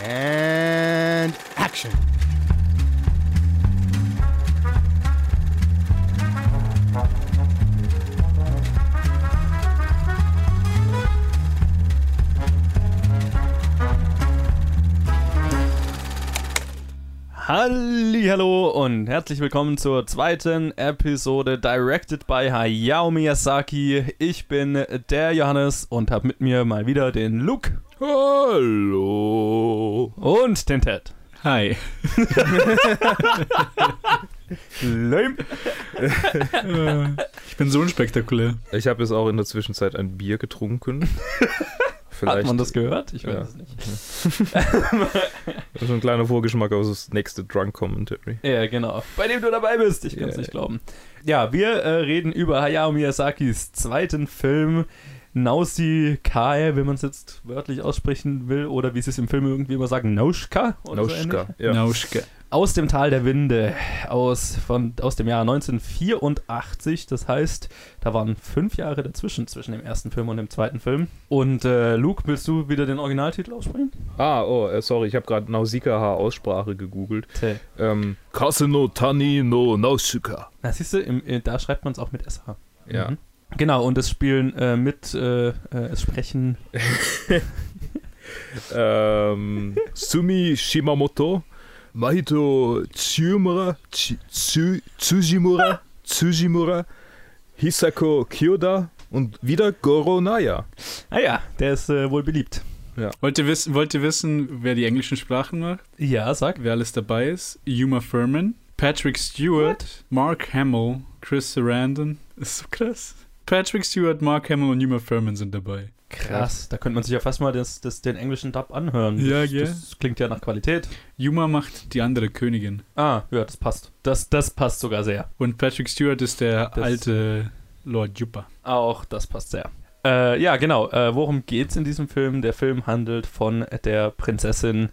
And action. Hallo und herzlich willkommen zur zweiten Episode Directed by Hayao Miyazaki. Ich bin der Johannes und habe mit mir mal wieder den Luke. Hallo. Und den Ted. Hi. Lame. ich bin so unspektakulär. Ich habe jetzt auch in der Zwischenzeit ein Bier getrunken. Vielleicht, Hat man das gehört? Ich weiß ja. es nicht. das ist ein kleiner Vorgeschmack aus das nächste Drunk Commentary. Ja, genau. Bei dem du dabei bist. Ich kann es yeah. nicht glauben. Ja, wir äh, reden über Hayao Miyazakis zweiten Film. Nausikae, wenn man es jetzt wörtlich aussprechen will, oder wie sie es im Film irgendwie immer sagen, Nauschka. Nauschka, so ja. Nauschka aus dem Tal der Winde aus, von, aus dem Jahr 1984. Das heißt, da waren fünf Jahre dazwischen, zwischen dem ersten Film und dem zweiten Film. Und äh, Luke, willst du wieder den Originaltitel aussprechen? Ah, oh, äh, sorry, ich habe gerade Nausicaa-Aussprache gegoogelt. Ähm, Kaseno Tani no Nausicaa. Na, siehst du, im, äh, da schreibt man es auch mit SH. Ja. Mhm. Genau, und es spielen äh, mit, äh, äh, es sprechen. ähm, Sumi Shimamoto. Mahito Tsumura, Tsujimura, Tsujimura, Hisako Kyoda und wieder Goro Naya. Ah ja, der ist äh, wohl beliebt. Ja. Wollt, ihr wissen, wollt ihr wissen, wer die englischen Sprachen macht? Ja, sag. Wer alles dabei ist? Yuma Furman, Patrick Stewart, What? Mark Hamill, Chris Sarandon. ist so krass. Patrick Stewart, Mark Hamill und Yuma Furman sind dabei. Krass, da könnte man sich ja fast mal das, das, den englischen Dub anhören. Ja, das, yeah. das klingt ja nach Qualität. Yuma macht die andere Königin. Ah, ja, das passt. Das, das passt sogar sehr. Und Patrick Stewart ist der das alte Lord Jupa. Auch das passt sehr. Äh, ja, genau. Äh, worum geht's in diesem Film? Der Film handelt von der Prinzessin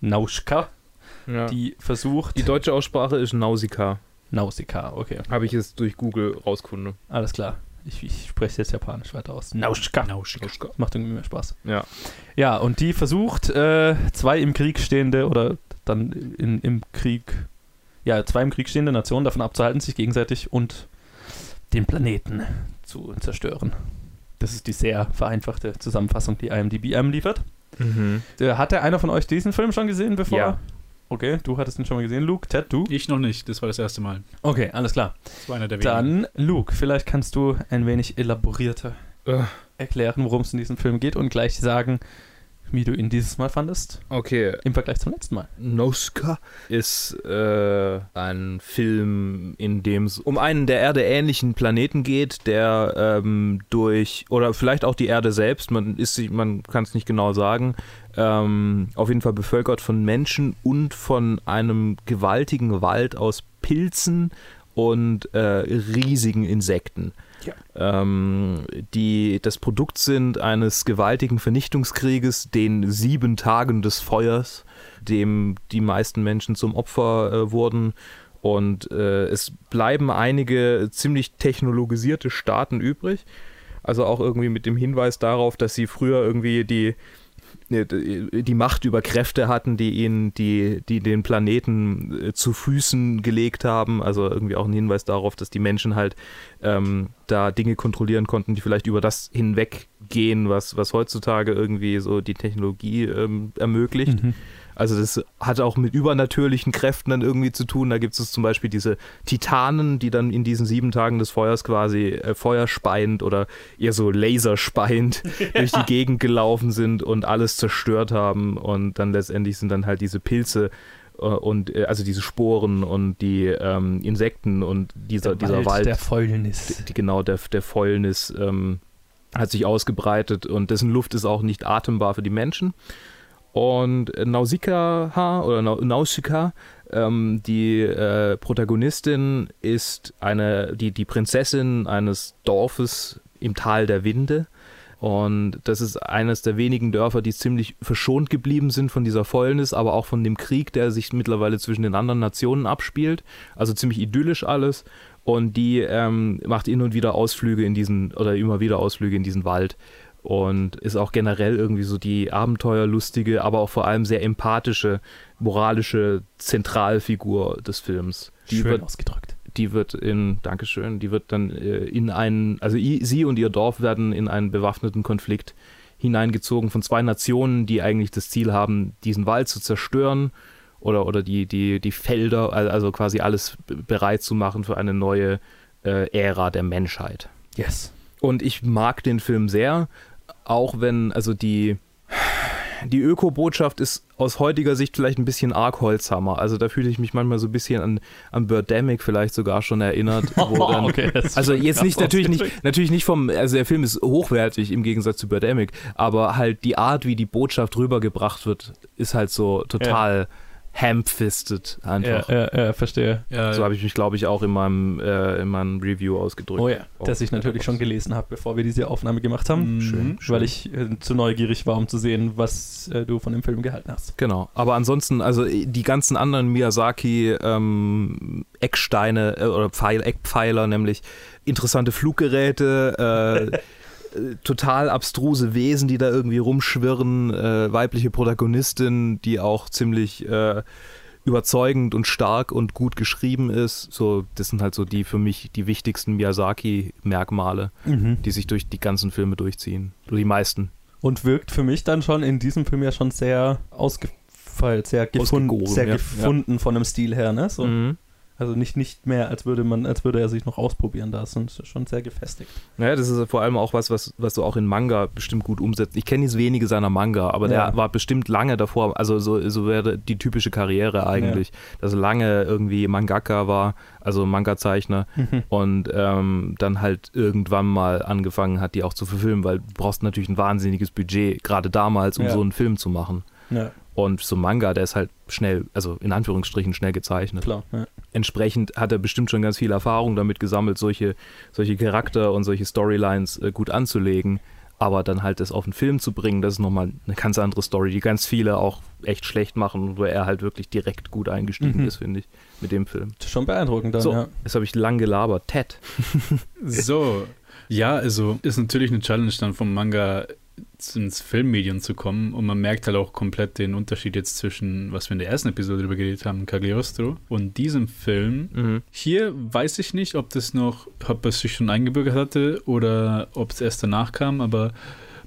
Nauschka, ja. die versucht. Die deutsche Aussprache ist Nausicaa. Nausicaa, okay. Habe ich jetzt durch Google rausgefunden. Alles klar. Ich, ich spreche jetzt Japanisch weiter aus. Nauschka. Nauschka. Nauschka. Macht irgendwie mehr Spaß. Ja. Ja, und die versucht, äh, zwei im Krieg stehende oder dann in, im Krieg, ja, zwei im Krieg stehende Nationen davon abzuhalten, sich gegenseitig und den Planeten zu zerstören. Das ist die sehr vereinfachte Zusammenfassung, die IMDb einem liefert. Mhm. Äh, hat der einer von euch diesen Film schon gesehen, bevor? Ja. Okay, du hattest ihn schon mal gesehen, Luke. Ted, du? Ich noch nicht, das war das erste Mal. Okay, alles klar. Das war einer der wenigen. Dann, Luke, vielleicht kannst du ein wenig elaborierter uh. erklären, worum es in diesem Film geht und gleich sagen, wie du ihn dieses Mal fandest. Okay. Im Vergleich zum letzten Mal. Noska ist äh, ein Film, in dem es um einen der Erde ähnlichen Planeten geht, der ähm, durch, oder vielleicht auch die Erde selbst, man, man kann es nicht genau sagen, ähm, auf jeden Fall bevölkert von Menschen und von einem gewaltigen Wald aus Pilzen und äh, riesigen Insekten. Ja. Ähm, die das Produkt sind eines gewaltigen Vernichtungskrieges, den sieben Tagen des Feuers, dem die meisten Menschen zum Opfer äh, wurden. Und äh, es bleiben einige ziemlich technologisierte Staaten übrig. Also auch irgendwie mit dem Hinweis darauf, dass sie früher irgendwie die die Macht über Kräfte hatten, die ihnen die, die den Planeten äh, zu Füßen gelegt haben. Also irgendwie auch ein Hinweis darauf, dass die Menschen halt ähm, da Dinge kontrollieren konnten, die vielleicht über das hinweggehen, was, was heutzutage irgendwie so die Technologie ähm, ermöglicht. Mhm. Also das hat auch mit übernatürlichen Kräften dann irgendwie zu tun. Da gibt es zum Beispiel diese Titanen, die dann in diesen sieben Tagen des Feuers quasi äh, feuerspeiend oder eher so laserspeiend ja. durch die Gegend gelaufen sind und alles zerstört haben. Und dann letztendlich sind dann halt diese Pilze äh, und äh, also diese Sporen und die ähm, Insekten und dieser, der dieser Wald, Wald. Der Fäulnis. Die, genau, der, der Fäulnis ähm, hat sich ausgebreitet und dessen Luft ist auch nicht atembar für die Menschen. Und Nausicaa oder Nausicaa, ähm, die äh, Protagonistin, ist eine, die, die Prinzessin eines Dorfes im Tal der Winde. Und das ist eines der wenigen Dörfer, die ziemlich verschont geblieben sind von dieser Fäulnis, aber auch von dem Krieg, der sich mittlerweile zwischen den anderen Nationen abspielt. Also ziemlich idyllisch alles. Und die ähm, macht hin und wieder Ausflüge in diesen, oder immer wieder Ausflüge in diesen Wald und ist auch generell irgendwie so die abenteuerlustige, aber auch vor allem sehr empathische, moralische Zentralfigur des Films. Die Schön wird, ausgedrückt. die wird in, Dankeschön, die wird dann äh, in einen, also sie und ihr Dorf werden in einen bewaffneten Konflikt hineingezogen von zwei Nationen, die eigentlich das Ziel haben, diesen Wald zu zerstören oder, oder die, die, die Felder, al- also quasi alles bereit zu machen für eine neue äh, Ära der Menschheit. Yes. Und ich mag den Film sehr, auch wenn, also die, die Öko-Botschaft ist aus heutiger Sicht vielleicht ein bisschen arg Holzhammer. Also da fühle ich mich manchmal so ein bisschen an, an Birdemic vielleicht sogar schon erinnert. Wo dann, okay, also jetzt nicht, natürlich nicht, natürlich nicht vom, also der Film ist hochwertig im Gegensatz zu Birdemic, aber halt die Art, wie die Botschaft rübergebracht wird, ist halt so total ham-fisted einfach. Ja, ja, ja, verstehe. Ja, So habe ich mich, glaube ich, auch in meinem, äh, in meinem Review ausgedrückt. Oh ja, das ich natürlich schon gelesen habe, bevor wir diese Aufnahme gemacht haben. Mhm. Schön, schön. Weil ich äh, zu neugierig war, um zu sehen, was äh, du von dem Film gehalten hast. Genau, aber ansonsten, also die ganzen anderen Miyazaki ähm, Ecksteine äh, oder Pfeil, Eckpfeiler, nämlich interessante Fluggeräte, äh, äh, total abstruse Wesen, die da irgendwie rumschwirren, äh, weibliche Protagonistin, die auch ziemlich äh, überzeugend und stark und gut geschrieben ist. So, das sind halt so die für mich die wichtigsten Miyazaki-Merkmale, die sich durch die ganzen Filme durchziehen. Oder die meisten. Und wirkt für mich dann schon in diesem Film ja schon sehr ausgefeilt, sehr gefunden, Ausgegoren, sehr ja. gefunden von dem Stil her, ne? So. Mhm. Also nicht, nicht mehr, als würde man, als würde er sich noch ausprobieren. Da ist es schon sehr gefestigt. Ja, das ist vor allem auch was, was, was du auch in Manga bestimmt gut umsetzt. Ich kenne jetzt wenige seiner Manga, aber Ja. der war bestimmt lange davor, also so, so wäre die typische Karriere eigentlich, dass er lange irgendwie Mangaka war, also Manga-Zeichner und ähm, dann halt irgendwann mal angefangen hat, die auch zu verfilmen, weil du brauchst natürlich ein wahnsinniges Budget, gerade damals, um Ja. so einen Film zu machen. Ja, Und so ein Manga, der ist halt schnell, also in Anführungsstrichen schnell gezeichnet klar. Ja. entsprechend hat er bestimmt schon ganz viel Erfahrung damit gesammelt, solche, solche Charakter und solche Storylines äh, gut anzulegen. Aber dann halt das auf den Film zu bringen, das ist nochmal eine ganz andere Story, die ganz viele auch echt schlecht machen, wo er halt wirklich direkt gut eingestiegen Mhm. ist, finde ich, mit dem Film. Schon beeindruckend dann, So, ja. jetzt habe ich lang gelabert. Ted. So, ja, also ist natürlich eine Challenge dann vom Manga ins Filmmedium zu kommen und man merkt halt auch komplett den Unterschied jetzt zwischen, was wir in der ersten Episode drüber geredet haben, Cagliostro und diesem Film. Mhm. Hier weiß ich nicht, ob das noch, ob es sich schon eingebürgert hatte oder ob es erst danach kam, aber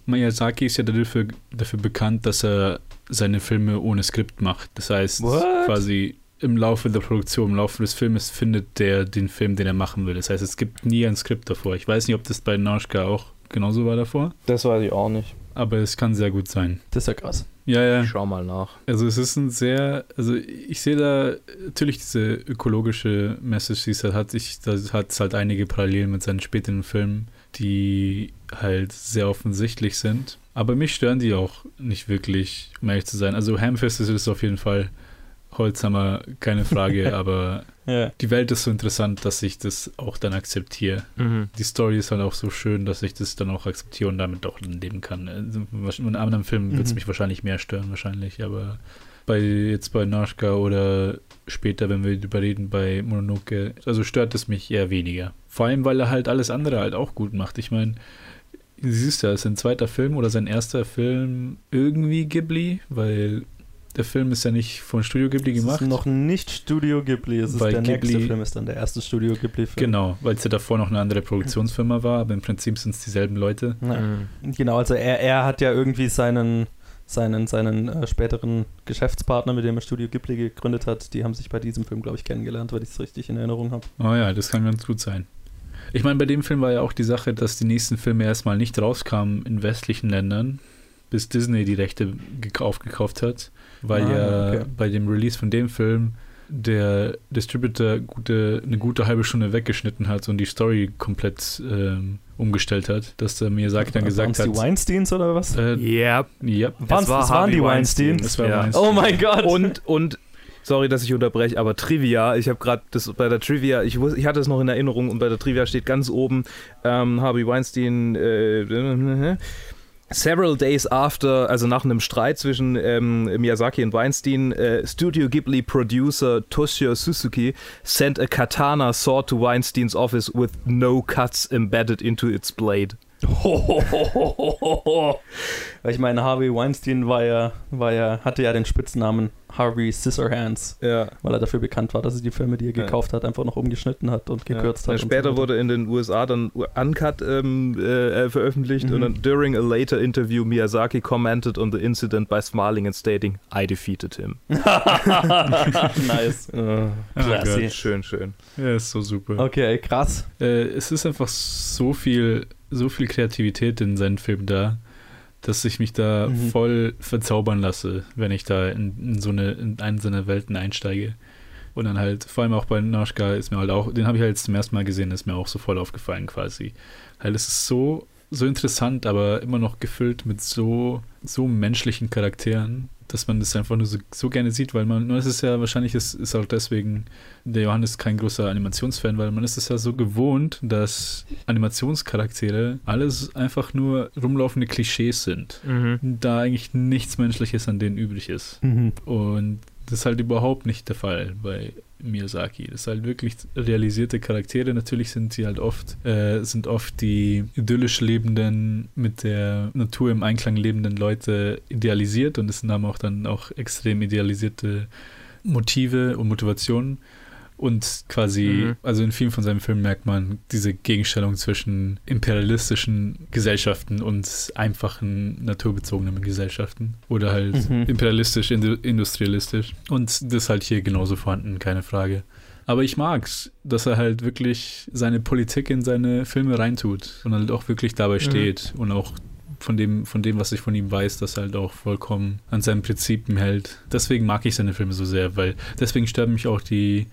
Miyazaki ist ja dafür, dafür bekannt, dass er seine Filme ohne Skript macht. Das heißt, What? quasi im Laufe der Produktion, im Laufe des Filmes findet der den Film, den er machen will. Das heißt, es gibt nie ein Skript davor. Ich weiß nicht, ob das bei Nausicaa auch genauso war davor, Das weiß ich auch nicht. aber es kann sehr gut sein. Das ist ja krass. Ja, ja. Ich schau mal nach. Also es ist ein sehr, also ich sehe da natürlich diese ökologische Message, die es halt hat. Ich, da hat es halt einige Parallelen mit seinen späteren Filmen, die halt sehr offensichtlich sind. Aber mich stören die auch nicht wirklich, um ehrlich zu sein. Also Hamfist ist es auf jeden Fall. Holzhammer, keine Frage, aber Ja. die Welt ist so interessant, dass ich das auch dann akzeptiere. Mhm. Die Story ist halt auch so schön, dass ich das dann auch akzeptiere und damit auch leben kann. Also, In einem anderen Film wird es Mhm. mich wahrscheinlich mehr stören, wahrscheinlich, aber bei jetzt bei Nausicaa oder später, wenn wir darüber reden, bei Mononoke, also stört es mich eher weniger. Vor allem, weil er halt alles andere halt auch gut macht. Ich meine, siehst ja, ist sein zweiter Film oder sein erster Film irgendwie Ghibli, weil der Film ist ja nicht von Studio Ghibli Es gemacht. ist noch nicht Studio Ghibli. Es ist der nächste Ghibli- Film, ist dann der erste Studio Ghibli-Film. Genau, weil es ja davor noch eine andere Produktionsfirma war, aber im Prinzip sind es dieselben Leute. Mhm. Genau, also er, er hat ja irgendwie seinen, seinen, seinen äh, späteren Geschäftspartner, mit dem er Studio Ghibli gegründet hat, die haben sich bei diesem Film, glaube ich, kennengelernt, weil ich es richtig in Erinnerung habe. Oh ja, das kann ganz gut sein. Ich meine, bei dem Film war ja auch die Sache, dass die nächsten Filme erstmal nicht rauskamen in westlichen Ländern, bis Disney die Rechte gek- aufgekauft hat, weil Ah, ja okay. bei dem Release von dem Film der Distributor gute, eine gute halbe Stunde weggeschnitten hat und die Story komplett ähm, umgestellt hat, dass der Miyazaki dann gesagt hat. die Weinsteins oder was? Äh, Ja. ja, Waren's- war das waren die Weinstein. Weinsteins. das war Ja. Weinstein. Oh mein Gott! Und, und, sorry, dass ich unterbreche, aber Trivia, ich habe gerade das bei der Trivia, ich, ich hatte es noch in Erinnerung und bei der Trivia steht ganz oben, ähm, Harvey Weinstein, äh, Several days after, also nach einem Streit zwischen ähm, Miyazaki und Weinstein, äh, Studio Ghibli producer Toshio Suzuki sent a katana sword to Weinsteins office with no cuts embedded into its blade. Weil ich meine, Harvey Weinstein war ja, war ja, hatte ja den Spitznamen Harvey Scissorhands, Ja. weil er dafür bekannt war, dass er die Filme, die er Ja. gekauft hat, einfach noch umgeschnitten hat und gekürzt ja. hat. und Später so wurde in den USA dann Uncut ähm, äh, veröffentlicht Mhm. und dann during a later interview Miyazaki commented on the incident by smiling and stating, I defeated him. nice. Classy. Gott. schön, schön. Ja, ist so super. Okay, krass. Äh, es ist einfach so viel, so viel Kreativität in seinen Filmen da, dass ich mich da Mhm. voll verzaubern lasse, wenn ich da in, in so eine, in eine seiner Welten einsteige. Und dann halt, vor allem auch bei Naschka ist mir halt auch, den habe ich halt zum ersten Mal gesehen, ist mir auch so voll aufgefallen quasi. Halt, es ist so, so interessant, aber immer noch gefüllt mit so, so menschlichen Charakteren, dass man das einfach nur so, so gerne sieht, weil man, nur ist es ja wahrscheinlich, ist, ist auch deswegen der Johannes kein großer Animationsfan, weil man ist es ja so gewohnt, dass Animationscharaktere alles einfach nur rumlaufende Klischees sind. Da eigentlich nichts Menschliches an denen übrig ist. Mhm. Und das ist halt überhaupt nicht der Fall bei Miyazaki. Das sind halt wirklich realisierte Charaktere. Natürlich sind sie halt oft, äh, sind oft die idyllisch lebenden, mit der Natur im Einklang lebenden Leute idealisiert und es haben auch dann auch extrem idealisierte Motive und Motivationen. Und quasi, Mhm. also in vielen von seinen Filmen merkt man diese Gegenstellung zwischen imperialistischen Gesellschaften und einfachen, naturbezogenen Gesellschaften. Oder halt Mhm. imperialistisch, indu industrialistisch. Und das ist halt hier genauso vorhanden, keine Frage. Aber ich mag's, dass er halt wirklich seine Politik in seine Filme reintut und halt auch wirklich dabei steht und auch von dem, von dem, was ich von ihm weiß, dass er halt auch vollkommen an seinen Prinzipien hält. Deswegen mag ich seine Filme so sehr, weil deswegen stören mich auch die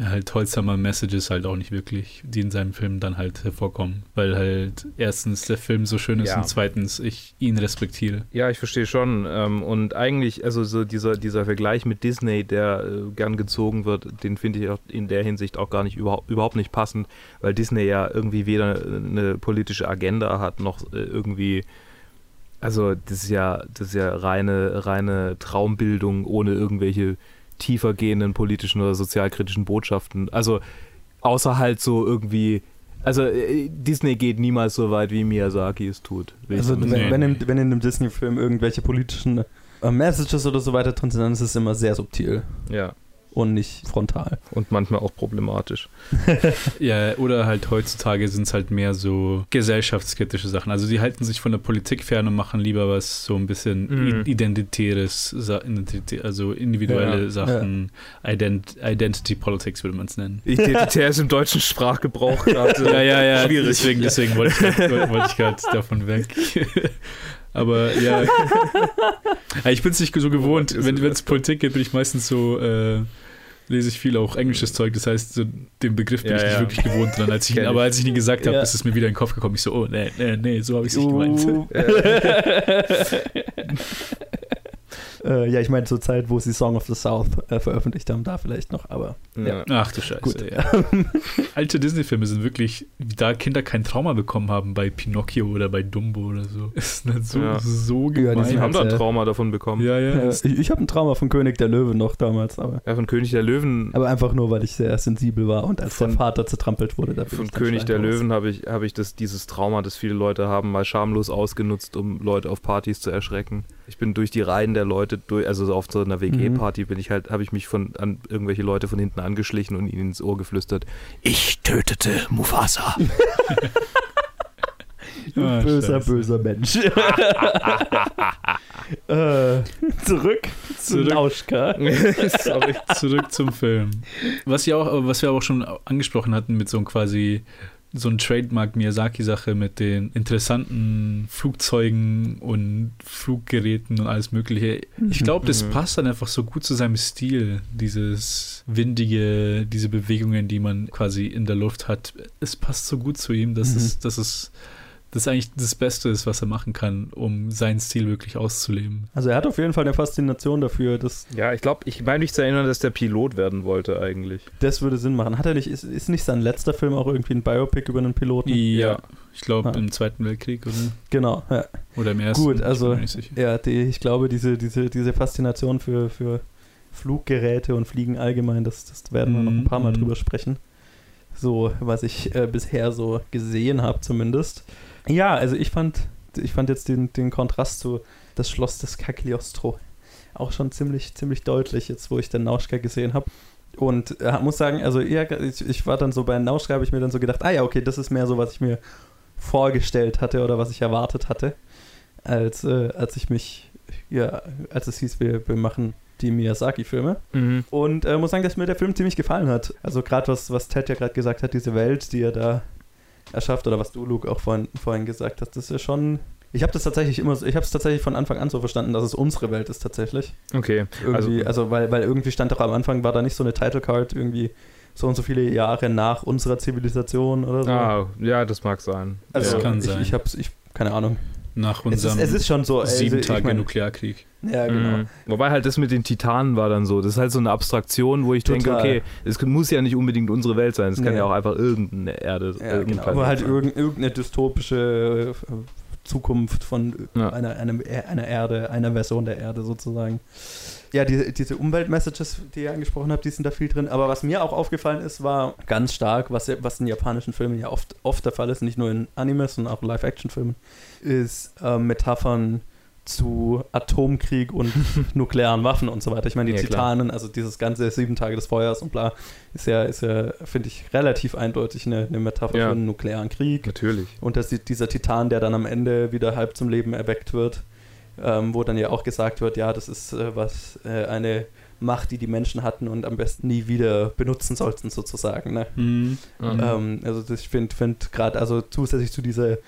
halt Holzhammer Messages halt auch nicht wirklich, die in seinem Film dann halt hervorkommen. Weil halt erstens der Film so schön ist Ja. und zweitens ich ihn respektiere. Ja, ich verstehe schon. Ähm, und eigentlich, also so dieser, dieser Vergleich mit Disney, der äh, gern gezogen wird, den finde ich auch in der Hinsicht auch gar nicht überhaupt, überhaupt nicht passend, weil Disney ja irgendwie weder eine politische Agenda hat, noch äh, irgendwie, also das ist ja, das ist ja reine, reine Traumbildung ohne irgendwelche tiefer gehenden politischen oder sozialkritischen Botschaften. Also außer halt so irgendwie. Also äh, Disney geht niemals so weit, wie Miyazaki es tut. Also wenn, wenn, in, wenn in einem Disney-Film irgendwelche politischen äh, Messages oder so weiter drin sind, dann ist es immer sehr subtil Ja, und nicht frontal. und manchmal auch problematisch. Ja, oder halt heutzutage sind es halt mehr so gesellschaftskritische Sachen. Also die halten sich von der Politik fern und machen lieber was so ein bisschen Mhm. identitäres, also individuelle Ja, Sachen, Ident Identity Politics würde man es nennen. Identitär ist im deutschen Sprachgebrauch gerade Ja, ja, ja, schwierig. deswegen, deswegen wollte ich gerade davon weg. Aber ja, Ja, ich bin es nicht so gewohnt. Wenn es Politik geht, bin ich meistens so, äh, lese ich viel auch englisches Zeug. Das heißt, so, den Begriff bin Ja, ich nicht ja. wirklich gewohnt dran. Als ich, aber als ich ihn gesagt habe, Ja. ist es mir wieder in den Kopf gekommen. Ich so, oh, nee, nee, nee, so habe ich es nicht gemeint. Äh, ja, ich meine zur Zeit, wo sie Song of the South äh, veröffentlicht haben, da vielleicht noch, aber Ja. Ach du Scheiße. Gut. Ja. Alte Disney-Filme sind wirklich, wie da Kinder kein Trauma bekommen haben bei Pinocchio oder bei Dumbo oder so. Ist nicht so, Ja. so Ja, die gemein. Sind haben da ein Trauma davon bekommen. ja, ja. ich, ich habe ein Trauma von König der Löwen noch damals, aber, Ja, von König der Löwen. aber einfach nur, weil ich sehr sensibel war und als Von- der Vater zertrampelt wurde, da Von König der. Löwen habe ich, habe ich das, dieses Trauma, das viele Leute haben, mal schamlos ausgenutzt, um Leute auf Partys zu erschrecken. Ich bin durch die Reihen der Leute, durch, also auf so einer WG-Party bin ich halt, habe ich mich von an irgendwelche Leute von hinten angeschlichen und ihnen ins Ohr geflüstert. Ich tötete Mufasa. Du Ah, böser, Scheiße. böser Mensch. äh, zurück zu Zurück. Nauschka. Sorry. Zurück zum Film. Was, ja auch, was wir aber auch schon angesprochen hatten mit so einem quasi so ein Trademark Miyazaki-Sache mit den interessanten Flugzeugen und Fluggeräten und alles Mögliche. Ich glaube, das Mhm. passt dann einfach so gut zu seinem Stil. Dieses windige, diese Bewegungen, die man quasi in der Luft hat. Es passt so gut zu ihm, dass Mhm. es, dass es das eigentlich das Beste ist, was er machen kann, um seinen Stil wirklich auszuleben. Also er hat auf jeden Fall eine Faszination dafür, dass Ja, ich glaube, ich meine mich zu erinnern, dass der Pilot werden wollte eigentlich. das würde Sinn machen. Hat er nicht, ist, ist nicht sein letzter Film auch irgendwie ein Biopic über einen Piloten? Ja, ich glaube Ah. im Zweiten Weltkrieg oder, Genau, ja. oder im Ersten. Gut, ich also- sicher. Ja, die, ich glaube, diese, diese, diese Faszination für, für Fluggeräte und Fliegen allgemein, das, das werden wir noch ein paar Mal Mhm. drüber sprechen. So, was ich äh, bisher so gesehen habe zumindest. Ja, also ich fand, ich fand jetzt den, den Kontrast zu das Schloss des Cagliostro auch schon ziemlich, ziemlich deutlich, jetzt wo ich den Nauschka gesehen habe. Und äh, muss sagen, also eher, ich, ich war dann so bei Nauschka, habe ich mir dann so gedacht, ah ja, okay, das ist mehr so, was ich mir vorgestellt hatte oder was ich erwartet hatte, als, äh, als ich mich, ja, als es hieß, wir, wir machen die Miyazaki-Filme. Mhm. Und äh, muss sagen, dass mir der Film ziemlich gefallen hat. Also gerade was, was Ted ja gerade gesagt hat, diese Welt, die er da erschafft, oder was du, Luke, auch vorhin, vorhin gesagt hast, das ist schon. Ich habe das tatsächlich immer, so- ich habe es tatsächlich von Anfang an so verstanden, dass es unsere Welt ist tatsächlich. Okay. Irgendwie, Also, also, weil, weil irgendwie stand doch am Anfang, war da nicht so eine Title Card irgendwie so und so viele Jahre nach unserer Zivilisation oder so. ah, ja, das mag sein. also das kann ich, sein. ich hab's, ich, keine Ahnung. Nach Es ist, unserem es ist schon so. also sieben ich Tage mein- Nuklearkrieg. Ja, genau. Mhm. Wobei halt das mit den Titanen war dann so. Das ist halt so eine Abstraktion, wo ich denke, Total. okay, es muss ja nicht unbedingt unsere Welt sein. Es kann Nee. ja auch einfach irgendeine Erde, Ja, irgendein genau. Planet Aber halt sein. irgend, irgendeine dystopische äh, Zukunft von Ja. einer, einer, einer Erde, einer Version der Erde sozusagen. Ja, die, diese Umweltmessages, die ihr angesprochen habt, die sind da viel drin. Aber was mir auch aufgefallen ist, war ganz stark, was, was in japanischen Filmen ja oft, oft der Fall ist, nicht nur in Animes, sondern auch Live-Action-Filmen, ist äh, Metaphern zu Atomkrieg und nuklearen Waffen und so weiter. Ich meine, die Ja. Titanen, also dieses ganze sieben Tage des Feuers und bla, ist ja, ist ja finde ich, relativ eindeutig eine, eine Metapher Ja. für einen nuklearen Krieg. Natürlich. Und dass die, dieser Titan, der dann am Ende wieder halb zum Leben erweckt wird, ähm, wo dann ja auch gesagt wird, ja, das ist äh, was äh, eine Macht, die die Menschen hatten und am besten nie wieder benutzen sollten, sozusagen. Ne? Mhm. Ja. Ähm, also das, ich finde find gerade, also zusätzlich zu dieser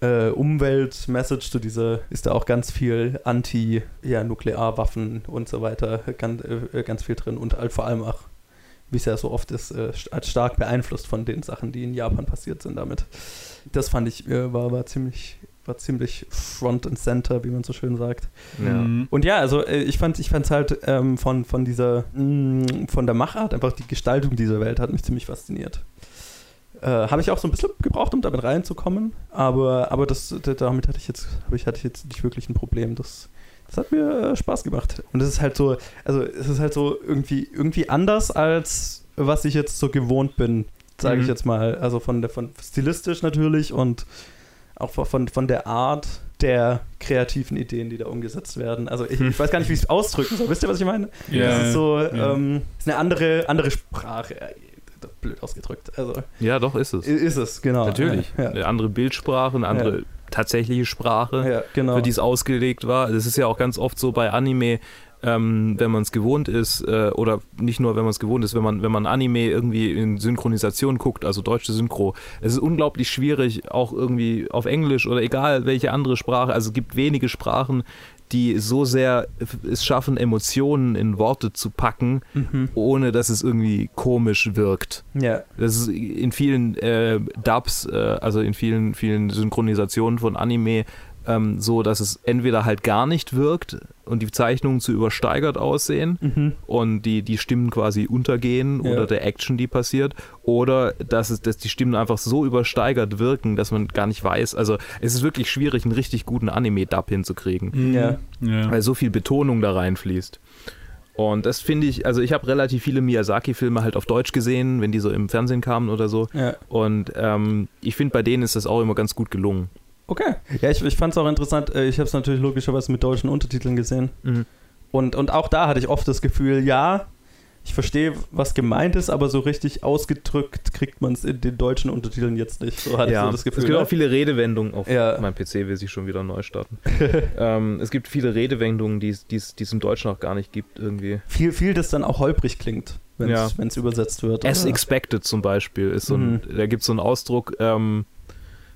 äh, Umwelt-Message, zu dieser ist da auch ganz viel Anti-Nuklearwaffen und so weiter, ganz, äh, ganz viel drin und halt vor allem auch, wie es ja so oft ist, äh, stark beeinflusst von den Sachen, die in Japan passiert sind damit. Das fand ich, äh, war, war ziemlich war ziemlich front and center, wie man so schön sagt. Ja. Mhm. Und ja, also äh, ich fand ich fand's halt ähm, von, von dieser, mh, von der Machart, einfach die Gestaltung dieser Welt hat mich ziemlich fasziniert. Äh, Habe ich auch so ein bisschen gebraucht, um damit reinzukommen, aber, aber das, damit hatte ich jetzt, habe ich, hatte ich jetzt nicht wirklich ein Problem. Das, das hat mir äh, Spaß gemacht. Und es ist halt so, also es ist halt so irgendwie, irgendwie anders, als was ich jetzt so gewohnt bin, sage ich Mhm. jetzt mal. Also von der, von stilistisch natürlich und auch von- von, der Art der kreativen Ideen, die da umgesetzt werden. Also ich, ich weiß gar nicht, wie ich es ausdrücken soll. Wisst ihr, was ich meine? Ja, das ist so, ja. ähm, ist eine andere, andere Sprache. Blöd ausgedrückt. Also ja, doch, ist es. ist es, genau. Natürlich. Ja, Eine andere Bildsprache, eine andere tatsächliche Sprache, ja genau. für die es ausgelegt war. Das ist ja auch ganz oft so bei Anime, ähm, wenn man es gewohnt ist, äh, oder nicht nur, wenn man es gewohnt ist, wenn man, wenn man Anime irgendwie in Synchronisation guckt, also deutsche Synchro, es ist unglaublich schwierig, auch irgendwie auf Englisch oder egal welche andere Sprache, also es gibt wenige Sprachen, die so sehr es schaffen, Emotionen in Worte zu packen, Mhm. ohne dass es irgendwie komisch wirkt. Ja, Das ist in vielen äh, Dubs, äh, also in vielen, vielen Synchronisationen von Anime ähm, so, dass es entweder halt gar nicht wirkt und die Zeichnungen zu übersteigert aussehen mhm. und die, die Stimmen quasi untergehen Ja. oder der Action, die passiert, oder dass, es, dass die Stimmen einfach so übersteigert wirken, dass man gar nicht weiß. Also es ist wirklich schwierig, einen richtig guten Anime-Dub hinzukriegen Mhm. Ja. ja. weil so viel Betonung da reinfließt. Und das finde ich, also ich habe relativ viele Miyazaki-Filme halt auf Deutsch gesehen, wenn die so im Fernsehen kamen oder so. ja. Und ähm, ich finde, bei denen ist das auch immer ganz gut gelungen. Okay. Ja, ich, ich fand es auch interessant. äh, Ich habe es natürlich logischerweise mit deutschen Untertiteln gesehen. Und, und auch da hatte ich oft das Gefühl, ja, ich verstehe, was gemeint ist, aber so richtig ausgedrückt kriegt man es in den deutschen Untertiteln jetzt nicht. So hatte ich so das Gefühl. es gibt ne? auch viele Redewendungen auf Ja. mein PC will sich schon wieder neu starten. ähm, es gibt viele Redewendungen, die es- im Deutschen auch gar nicht gibt irgendwie. viel, viel, das dann auch holprig klingt, wenn Ja. es übersetzt wird. As expected zum Beispiel ist so ein, da gibt es so einen Ausdruck, ähm,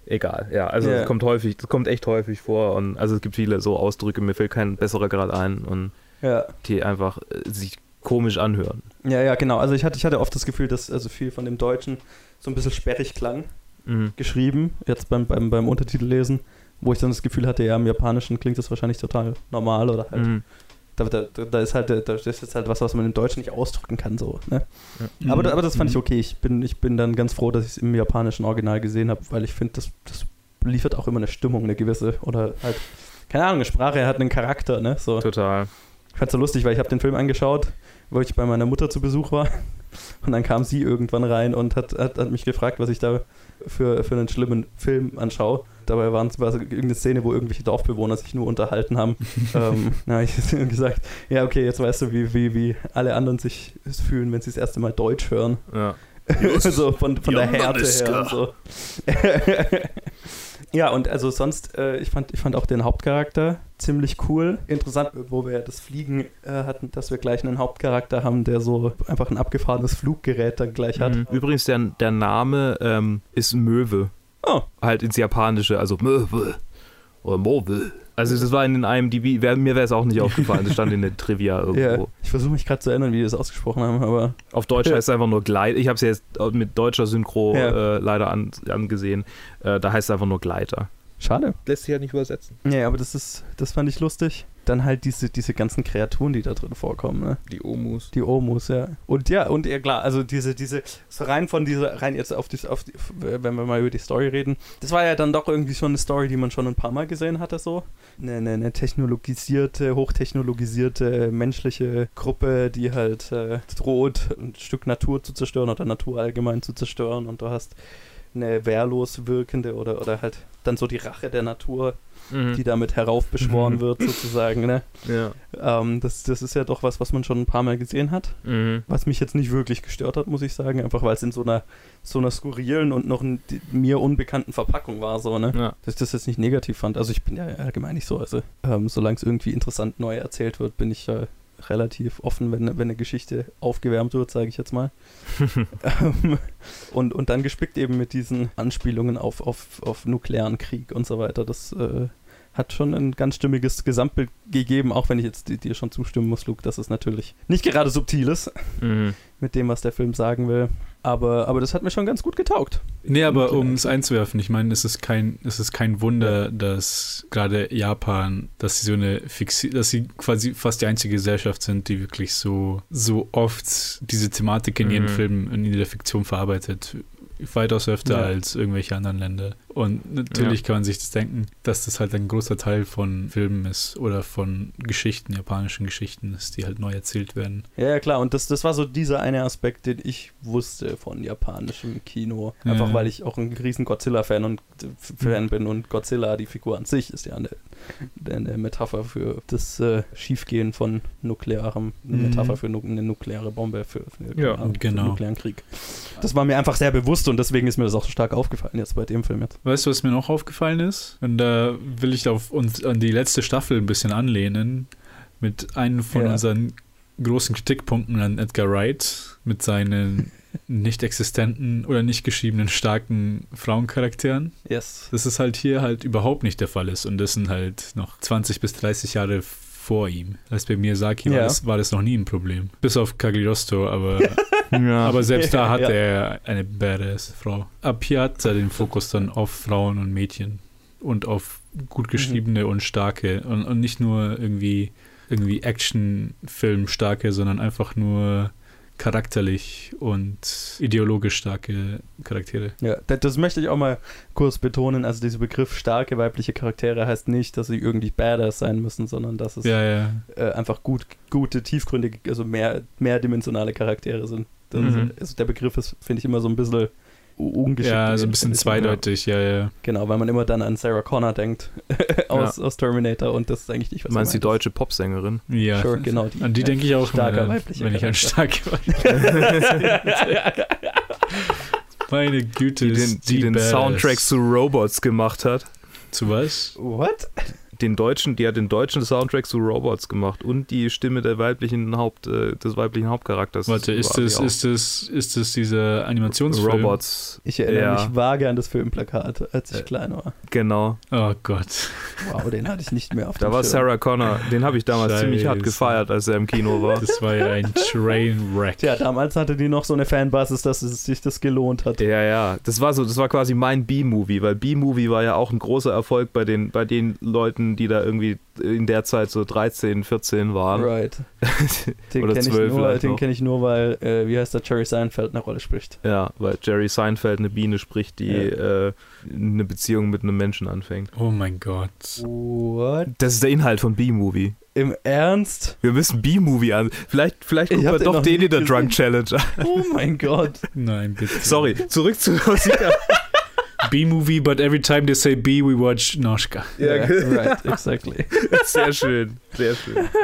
egal, ja, also Ja. es kommt häufig, das kommt echt häufig vor und also es gibt viele so Ausdrücke, mir fällt kein besserer gerade ein und Ja. die einfach äh, sich komisch anhören. ja, ja, genau. Also ich hatte, ich hatte oft das Gefühl, dass also viel von dem Deutschen so ein bisschen sperrig klang, Mhm. geschrieben, jetzt beim, beim, beim Untertitellesen, wo ich dann das Gefühl hatte, ja, im Japanischen klingt das wahrscheinlich total normal oder halt. Mhm. Da, da, da ist halt, da ist jetzt halt was, was man im Deutschen nicht ausdrücken kann, so. Ne? Mhm. Aber, aber das fand ich Mhm. okay. Ich bin, ich bin dann ganz froh, dass ich es im japanischen Original gesehen habe, weil ich finde, das, das liefert auch immer eine Stimmung, eine gewisse, oder halt, keine Ahnung, eine Sprache hat einen Charakter, ne? So. Total. Ich fand's so lustig, weil ich habe den Film angeschaut, wo ich bei meiner Mutter zu Besuch war. Und dann kam sie irgendwann rein und hat, hat, hat mich gefragt, was ich da für, für einen schlimmen Film anschaue. Dabei waren es war so irgendeine Szene, wo irgendwelche Dorfbewohner sich nur unterhalten haben. ähm, na, habe ich gesagt, ja, okay, jetzt weißt du, wie, wie, wie alle anderen sich fühlen, wenn sie das erste Mal Deutsch hören. Ja. so von, von der Härte her und so. Ja, und also sonst, äh, ich, fand, ich fand auch den Hauptcharakter ziemlich cool. Interessant, wo wir das Fliegen äh, hatten, dass wir gleich einen Hauptcharakter haben, der so einfach ein abgefahrenes Fluggerät dann gleich hat. Mhm. Übrigens, der, der Name ähm, ist Möwe. Oh, Halt ins Japanische, also Möwe oder Möwe. Also das war in den IMDb, wär, mir wäre es auch nicht aufgefallen, das stand in der Trivia irgendwo. ja. Ich versuche mich gerade zu erinnern, wie die das ausgesprochen haben, aber Auf Deutsch Ja. heißt es einfach nur Gleiter. Ich habe es jetzt mit deutscher Synchro Ja. äh, leider an, angesehen. Äh, da heißt es einfach nur Gleiter. schade. Lässt sich halt nicht übersetzen. Ja, aber das ist, das fand ich lustig. Dann halt diese, diese ganzen Kreaturen, die da drin vorkommen, ne? Die Omus. Die Omus, ja. Und ja, und ja klar, also diese, diese, so rein von dieser, rein jetzt auf die, auf die, wenn wir mal über die Story reden, das war ja dann doch irgendwie schon eine Story, die man schon ein paar Mal gesehen hatte, so. Eine, eine, eine technologisierte, hochtechnologisierte menschliche Gruppe, die halt äh, droht, ein Stück Natur zu zerstören oder Natur allgemein zu zerstören und du hast eine wehrlos wirkende oder, oder halt dann so die Rache der Natur, die damit heraufbeschworen Mhm. wird, sozusagen, ne? ja. Ähm, das, das ist ja doch was, was man schon ein paar Mal gesehen hat. Mhm. Was mich jetzt nicht wirklich gestört hat, muss ich sagen, einfach weil es in so einer, so einer skurrilen und noch die- mir unbekannten Verpackung war, so, ne? Ja. Dass ich das jetzt nicht negativ fand. Also ich bin ja allgemein nicht so, also ähm, solange es irgendwie interessant neu erzählt wird, bin ich äh, relativ offen, wenn, wenn eine Geschichte aufgewärmt wird, sage ich jetzt mal. ähm, und, und dann gespickt eben mit diesen Anspielungen auf, auf, auf nuklearen Krieg und so weiter. Das äh, hat schon ein ganz stimmiges Gesamtbild gegeben, auch wenn ich jetzt di- dir schon zustimmen muss, Luke, dass es natürlich nicht gerade subtil ist Mhm. mit dem, was der Film sagen will. Aber, aber das hat mir schon ganz gut getaugt. Nee, aber Und, um äh, es einzuwerfen, ich meine, es ist kein, es ist kein Wunder, dass gerade Japan, dass sie so eine Fixi dass sie quasi fast die einzige Gesellschaft sind, die wirklich so, so oft diese Thematik in ihren Mhm. Filmen, in der Fiktion verarbeitet. Weitaus öfter Ja. als irgendwelche anderen Länder. Und natürlich kann man sich das denken, dass das halt ein großer Teil von Filmen ist oder von Geschichten, japanischen Geschichten ist, die halt neu erzählt werden. Ja, ja, klar. Und das, das war so dieser eine Aspekt, den ich wusste von japanischem Kino. Einfach Ja. weil ich auch ein riesen Godzilla-Fan und äh, Fan bin. Und Godzilla, die Figur an sich, ist ja eine, eine Metapher für das äh, Schiefgehen von nuklearem, eine Mhm. Metapher für nu eine nukleare Bombe, für, für, Ja, für genau. nuklearen Krieg. Das war mir einfach sehr bewusst und deswegen ist mir das auch so stark aufgefallen jetzt bei dem Film jetzt. Weißt du, was mir noch aufgefallen ist? Und da will ich auf uns an die letzte Staffel ein bisschen anlehnen. Mit einem von Ja. unseren großen Kritikpunkten an Edgar Wright mit seinen nicht existenten oder nicht geschriebenen starken Frauencharakteren. Yes. Das ist halt hier halt überhaupt nicht der Fall ist. Und das sind halt noch 20 bis 30 Jahre vor ihm. Das heißt, bei Miyazaki war, Ja. das, war das noch nie ein Problem. Bis auf Cagliostro, aber Ja. aber selbst da hatte Ja. er eine badass Frau. Ab hier hat er den Fokus dann auf Frauen und Mädchen und auf gut geschriebene und starke und, und nicht nur irgendwie irgendwie Actionfilm starke, sondern einfach nur charakterlich und ideologisch starke Charaktere. Ja, das, das möchte ich auch mal kurz betonen. Also dieser Begriff starke weibliche Charaktere heißt nicht, dass sie irgendwie badass sein müssen, sondern dass es Ja, ja. äh, einfach gut, gute, tiefgründige, also mehr, mehrdimensionale Charaktere sind. Das Mhm. also der Begriff ist, finde ich, immer so ein bisschen ungeschickt. Ja, so ein gewählt, bisschen zweideutig, ja, ja. Genau, weil man immer dann an Sarah Connor denkt aus, aus Terminator und das ist eigentlich nicht, was Du meinst die deutsche Popsängerin? Ja, Sure, genau, die- an die denke ich auch starker immer, weiblicher wenn ich an starke Meine Güte, Die den, die den. Soundtrack zu Robots gemacht hat. Zu was? What? Den deutschen, die hat den deutschen Soundtrack zu Robots gemacht und die Stimme der weiblichen Haupt, äh, des weiblichen Hauptcharakters. Warte, ist das, ist das, ist das dieser Animationsfilm? Robots? Ich erinnere Ja. mich vage an das Filmplakat, als ich Äh, klein war. Genau. Oh Gott. Wow, den hatte ich nicht mehr auf Da dem war Schirm. Sarah Connor. Den habe ich damals ziemlich hart Scheiße. gefeiert, als er im Kino war. Das war ja ein Trainwreck. Tja, damals hatte die noch so eine Fanbasis, dass es sich das gelohnt hat. Ja, ja. Das war so, das war quasi mein B-Movie, weil B-Movie war ja auch ein großer Erfolg bei den, bei den Leuten, die da irgendwie in der Zeit so 13, 14 waren. Right. Den Oder kenne ich, 12 nur- vielleicht den noch. kenn ich nur, weil, äh, wie heißt der, Jerry Seinfeld eine Rolle spricht. Ja, weil Jerry Seinfeld eine Biene spricht, die äh, eine Beziehung mit einem Menschen anfängt. Oh mein Gott. What? Das ist der Inhalt von B-Movie. Im Ernst? Wir müssen B-Movie an. Vielleicht, vielleicht Ich gucken wir doch den in der. Drunk Challenge an. Oh mein Gott. Nein, bitte. Sorry, zurück zu Nausicaa. B-Movie, but every time they say B, we watch Noshka. Ja, right, exactly. sehr schön, sehr schön.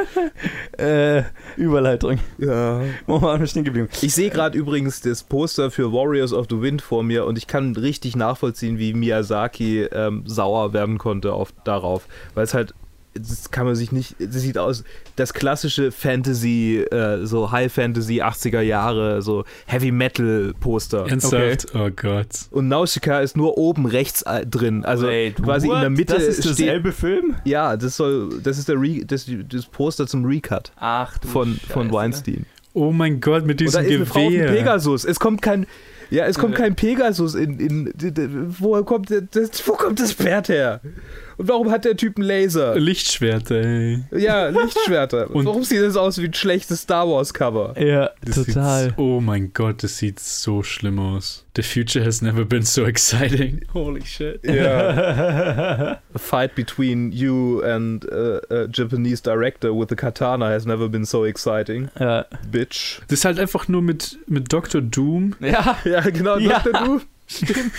Äh, Überleitung. Ja. Wo waren wir stehen geblieben? Ich sehe gerade übrigens das Poster für Warriors of the Wind vor mir und ich kann richtig nachvollziehen, wie Miyazaki ähm, sauer werden konnte auf, darauf. Weil es halt, das kann man sich nicht, das sieht aus, das klassische Fantasy, äh, so High Fantasy 80er Jahre, so Heavy Metal Poster. Ernsthaft? Oh Gott. Und Nausicaa ist nur oben rechts äh, drin, also Wait, quasi in what? der Mitte Das ist derselbe Film? Ja, das soll, das ist der Re, das, das Poster zum Recut Ach du von, von. Weinstein. Oh mein Gott, mit diesem eine Frau auf Gewehr. Pegasus. Es kommt kein. Ja, es kommt kein Pegasus in. in, in woher kommt das, wo kommt das Pferd her? Und warum hat der Typ einen Laser? Lichtschwerter, ey. Ja, Lichtschwerter. Und- warum sieht das aus wie ein schlechtes Star Wars Cover? Ja, Das total. Oh mein Gott, das sieht so schlimm aus. The future has never been so exciting. Holy shit. Ja. A fight between you and uh, a Japanese director with a katana has never been so exciting. ja. Bitch. Das ist halt einfach nur mit, mit Dr. Doom. ja, Ja, genau, Ja. Dr. Du. Stimmt.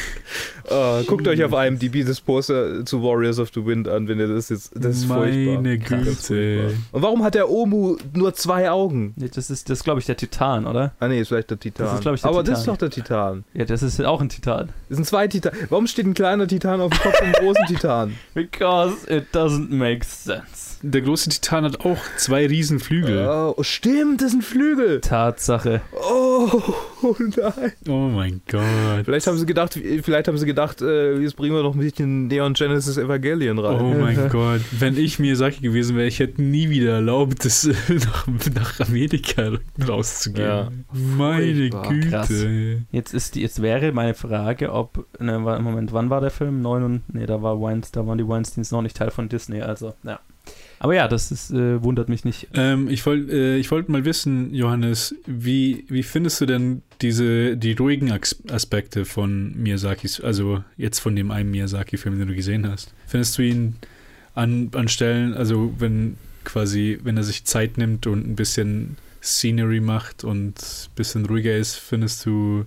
Oh, guckt euch auf IMDb das Poster zu Warriors of the Wind an, wenn ihr das jetzt. Das ist furchtbar. Meine ist Güte. furchtbar. Und warum hat der Omu nur zwei Augen? Das ist, das glaube ich, der Titan, oder? Ah, nee, ist vielleicht der Titan. Das ist, ich, der Aber Titan. das ist doch der Titan. Ja, das ist auch ein Titan. Das sind zwei Titan. Warum steht ein kleiner Titan auf dem Kopf von einem großen Titan? Because it doesn't make sense. Der große Titan hat auch zwei Riesenflügel. Oh, stimmt, das sind Flügel. Tatsache. Oh, oh nein. Oh mein Gott. Vielleicht haben sie gedacht, vielleicht haben sie gedacht, äh, jetzt bringen wir noch ein bisschen Neon Genesis Evangelion rein. Oh mein Gott. Wenn ich Miyazaki gewesen wäre, ich hätte nie wieder erlaubt, das nach, nach Amerika rauszugehen. Ja. Meine Furchtbar. Güte. Krass. Jetzt ist die, jetzt wäre meine Frage, ob ne, Moment, wann war der Film? 9 und nee, da war Weinstein, da waren die Weinsteins noch nicht Teil von Disney, also ja. Aber ja, das ist, äh, wundert mich nicht. Ähm, ich wollte äh, wollt mal wissen, Johannes, wie, wie findest du denn diese, die ruhigen As Aspekte von Miyazakis, also jetzt von dem einen Miyazaki-Film, den du gesehen hast? Findest du ihn an, an Stellen, also wenn quasi, wenn er sich Zeit nimmt und ein bisschen Scenery macht und ein bisschen ruhiger ist, findest du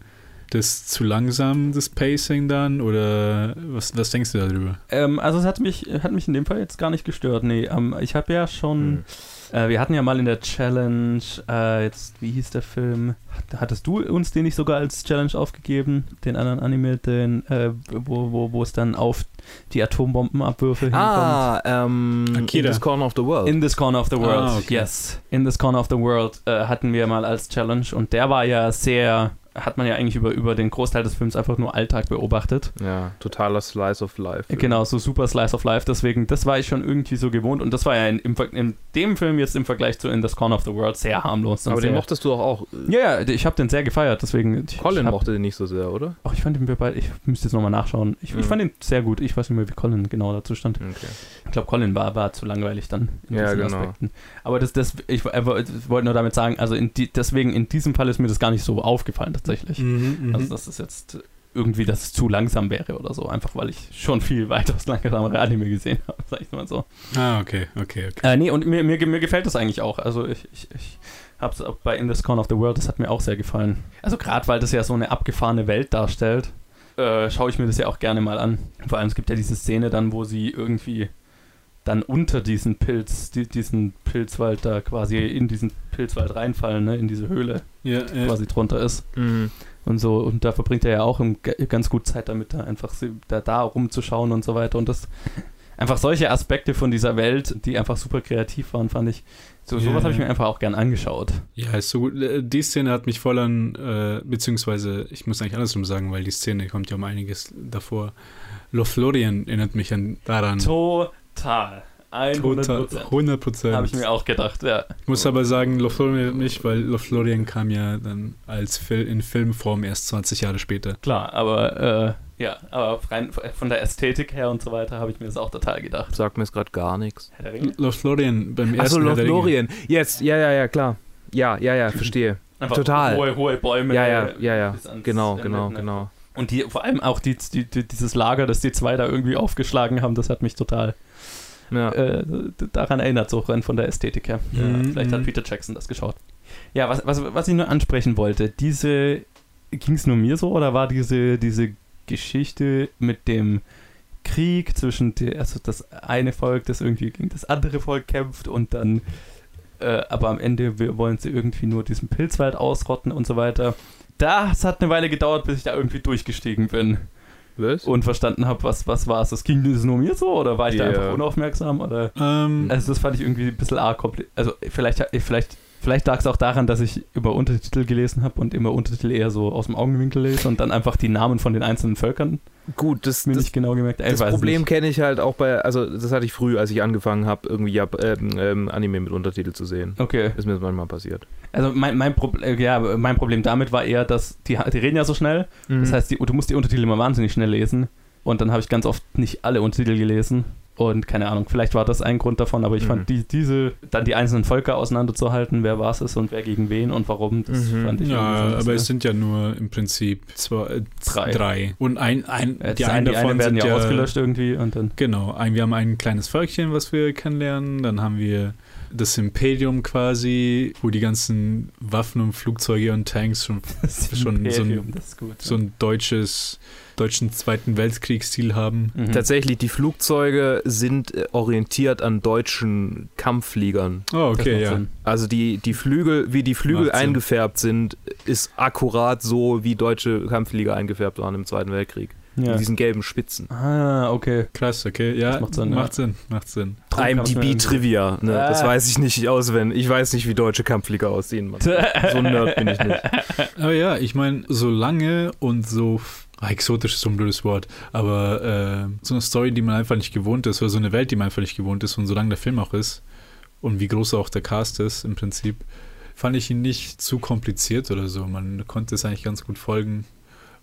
das zu langsam, das Pacing dann? Oder was, was denkst du darüber? Ähm, also es hat mich, hat mich in dem Fall jetzt gar nicht gestört. Nee, ähm, ich habe ja schon, Hm. äh, wir hatten ja mal in der Challenge, äh, jetzt, wie hieß der Film? Hat- Hattest du uns den nicht sogar als Challenge aufgegeben? Den anderen Anime, den, äh, wo, wo, wo es dann auf die Atombombenabwürfe Ah, ähm, Akira. In this corner of the world. In this corner of the world, Ah, okay. yes. In this corner of the world äh, hatten wir mal als Challenge und der war ja sehr, hat man ja eigentlich über, über den Großteil des Films einfach nur Alltag beobachtet. ja, totaler Slice of Life. Genau, so super Slice of Life, deswegen, das war ich schon irgendwie so gewohnt und das war ja in, im, in dem Film jetzt im Vergleich zu In this corner of the world sehr harmlos. Aber den mochtest du doch auch. Ja, ja, ich habe den sehr gefeiert, deswegen. Ich, Colin ich hab, mochte den nicht so sehr, oder? Ach, ich fand den bei, ich müsste jetzt nochmal nachschauen. Ich, Mhm. ich fand den sehr gut. Ich weiß nicht mehr, wie Colin genau dazu stand. Okay. Ich glaube, Colin war, war zu langweilig dann in Ja, diesen genau. Aspekten. Aber das, das, ich, äh, wollte nur damit sagen, also in die, deswegen in diesem Fall ist mir das gar nicht so aufgefallen tatsächlich. Mhm, Also dass es jetzt irgendwie, dass es zu langsam wäre oder so, einfach weil ich schon viel weitaus langsamere Anime gesehen habe, sag ich mal so. Ah, okay, okay, okay. Äh, nee, und mir, mir, mir gefällt das eigentlich auch. Also ich, ich, ich habe es auch bei In This Corner of the World, das hat mir auch sehr gefallen. Also gerade weil das ja so eine abgefahrene Welt darstellt, äh, schaue ich mir das ja auch gerne mal an. Vor allem es gibt ja diese Szene dann, wo sie irgendwie dann unter diesen Pilz, die, diesen Pilzwald da quasi in diesen Pilzwald reinfallen, ne, in diese Höhle Ja, ja. quasi drunter ist Mhm. und so. Und da verbringt er ja auch im, ganz gut Zeit damit, da einfach da, da rumzuschauen und so weiter. Und das einfach solche Aspekte von dieser Welt, die einfach super kreativ waren, fand ich. So, sowas habe ich mir einfach auch gern angeschaut. Ja, ist so gut. Äh, Die Szene hat mich voll an, äh, beziehungsweise, ich muss eigentlich andersrum sagen, weil die Szene kommt ja um einiges davor. Lothlorien erinnert mich an daran. Total. 100 Total, 100 Prozent. Habe ich mir auch gedacht, ja. Ich muss aber sagen, Lothlorien mich, weil Lothlorien kam ja dann als Fil in Filmform erst 20 Jahre später. Klar, aber äh, ja, aber rein von der Ästhetik her und so weiter habe ich mir das auch total gedacht. Sagt mir jetzt gerade gar nichts. Lothlorien beim Achso, ersten der Ringe. Lothlorien. Jetzt, ja, ja, ja, klar. Ja, ja, ja, verstehe. Einfach Total. Hohe, hohe Bäume. Ja, ja, ja, ja. Genau, Ende, genau, ne? genau. Und die, vor allem auch die, die, die, dieses Lager, das die zwei da irgendwie aufgeschlagen haben, das hat mich total Ja. Äh, daran erinnert auch rein von der Ästhetik her. Ja, Mhm, vielleicht hat mhm. Peter Jackson das geschaut. Ja, was, was, was ich nur ansprechen wollte, diese, ging es nur mir so oder war diese, diese Geschichte mit dem Krieg zwischen der, also das eine Volk, das irgendwie gegen das andere Volk kämpft und dann, äh, aber am Ende wir- wollen sie irgendwie nur diesen Pilzwald ausrotten und so weiter. Das hat eine Weile gedauert, bis ich da irgendwie durchgestiegen bin Was? und verstanden habe, was, was war es. Das ging das nur mir so oder war ich da Ja. einfach unaufmerksam oder? Ähm, Also das fand ich irgendwie ein bisschen arg kompliziert. Also vielleicht, vielleicht, vielleicht lag es auch daran, dass ich immer Untertitel gelesen habe und immer Untertitel eher so aus dem Augenwinkel lese und dann einfach die Namen von den einzelnen Völkern Gut, das, mir das, nicht genau gemerkt. Ey, das Problem kenne ich halt auch bei, also das hatte ich früh, als ich angefangen habe, irgendwie ja, ähm, ähm, Anime mit Untertitel zu sehen. Okay, Ist mir das manchmal passiert. also mein, mein, Problem, ja, mein Problem damit war eher, dass die, die reden ja so schnell. Mhm. Das heißt, die, du musst die Untertitel immer wahnsinnig schnell lesen. Und dann habe ich ganz oft nicht alle Untertitel gelesen. Und keine Ahnung, vielleicht war das ein Grund davon, aber ich Mhm. fand die, diese, dann die einzelnen Völker auseinanderzuhalten, wer was ist und wer gegen wen und warum, das Mhm. fand ich ja, aber es sind ja nur im Prinzip zwei, äh, Drei. drei. Und ein, ein Äh, die einen eine- die davon einen werden sind ja ja ausgelöscht irgendwie und dann. Genau, ein, wir haben ein kleines Völkchen, was wir kennenlernen. Dann haben wir das Imperium quasi, wo die ganzen Waffen und Flugzeuge und Tanks schon Das schon so ein- Imperium, das ist gut. so ein deutsches, deutschen Zweiten Weltkriegsstil haben. Mhm. Tatsächlich, die Flugzeuge sind äh, orientiert an deutschen Kampffliegern. Oh, Das okay, ja. Sinn. Also die, die Flügel, wie die Flügel Macht Sinn. eingefärbt sind, ist akkurat so, wie deutsche Kampfflieger eingefärbt waren im Zweiten Weltkrieg. Ja. Mit diesen gelben Spitzen. Ah, okay. Krass, okay. Ja, Das macht Sinn, macht Sinn, macht Sinn. Drum kam's mir IMDb irgendwie- Trivia, ne? das Ah. weiß ich nicht auswendig. Ich weiß nicht, wie deutsche Kampfflieger aussehen. Mann. So ein Nerd bin ich nicht. Aber ja, ich meine, so lange und so exotisch ist so ein blödes Wort, aber äh, so eine Story, die man einfach nicht gewohnt ist, oder so eine Welt, die man einfach nicht gewohnt ist und solange der Film auch ist und wie groß auch der Cast ist im Prinzip, fand ich ihn nicht zu kompliziert oder so. Man konnte es eigentlich ganz gut folgen.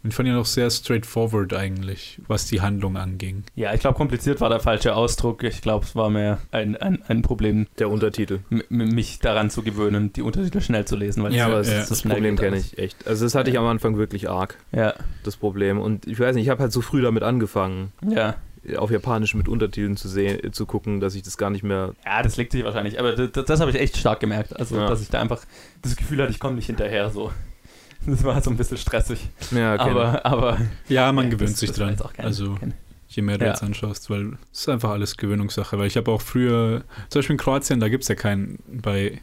Und ich fand ihn auch sehr straightforward eigentlich, was die Handlung anging. Ja, ich glaube, kompliziert war der falsche Ausdruck. Ich glaube, es war mehr ein, ein, ein Problem, Der Untertitel. mich daran zu gewöhnen, die Untertitel schnell zu lesen. Weil Ja, das, ja. das, schnell Problem kenne ich echt. Also das hatte ich am Anfang wirklich arg, Ja, das Problem. Und ich weiß nicht, ich habe halt so früh damit angefangen, ja. auf Japanisch mit Untertiteln zu sehen, zu gucken, dass ich das gar nicht mehr. Ja, das liegt sich wahrscheinlich. Aber das, das habe ich echt stark gemerkt. Also, Ja. dass ich da einfach das Gefühl hatte, ich komme nicht hinterher so. Das war so ein bisschen stressig. Ja, kenne. aber, aber. Ja, man ja, gewöhnt das- sich das dran. kein- also kein- je mehr du Ja. jetzt anschaust, weil es ist einfach alles Gewöhnungssache. Weil ich habe auch früher, zum Beispiel in Kroatien, da gibt es ja keinen, bei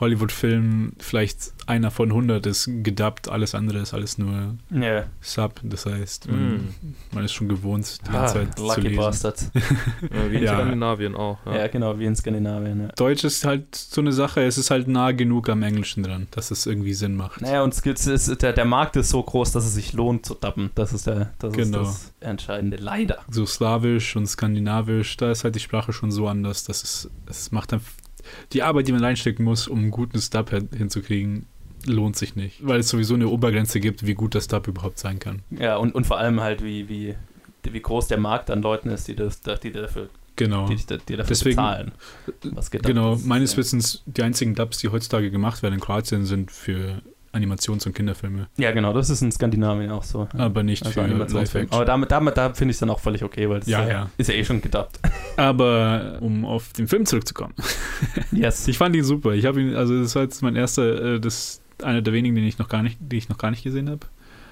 Hollywood-Filmen vielleicht einer von 100 ist gedubbt, alles andere ist alles nur Ja. Sub. Das heißt, man, Mm. man ist schon gewohnt, die Ah, ganze Zeit zu Lucky lesen. Bastards. Ja, wie in Ja. Skandinavien auch. Ja. Ja. genau, wie in Skandinavien. Ja. Deutsch ist halt so eine Sache, es ist halt nah genug am Englischen dran, dass es irgendwie Sinn macht. Naja, und es gibt, es ist, der, der Markt ist so groß, dass es sich lohnt zu dubben. Das ist, der, das, Genau. ist das Entscheidende. Leider. So slawisch und skandinavisch, da ist halt die Sprache schon so anders, dass es, es macht dann die Arbeit, die man reinstecken muss, um einen guten hin- hinzukriegen, lohnt sich nicht. Weil es sowieso eine Obergrenze gibt, wie gut das Dub überhaupt sein kann. Ja, und, und vor allem halt, wie, wie, wie groß der Markt an Leuten ist, die, das, die dafür, Genau. die, die, die dafür Deswegen- bezahlen. Was gedubbt Genau, ist. meines ja. Wissens, die einzigen Dubs, die heutzutage gemacht werden in Kroatien, sind für Animations- und Kinderfilme, Ja, genau, das ist in Skandinavien auch so. aber nicht Also für Animationsfilm. Live-Action. Aber damit, damit da finde ich es dann auch völlig okay, weil es Ja, äh, ja. ist ja eh schon gedubbt. Aber um auf den Film zurückzukommen. yes. Ich fand ihn super. Ich habe ihn, also das war jetzt mein erster, äh, das einer der wenigen, den ich noch gar nicht, die ich noch gar nicht gesehen habe.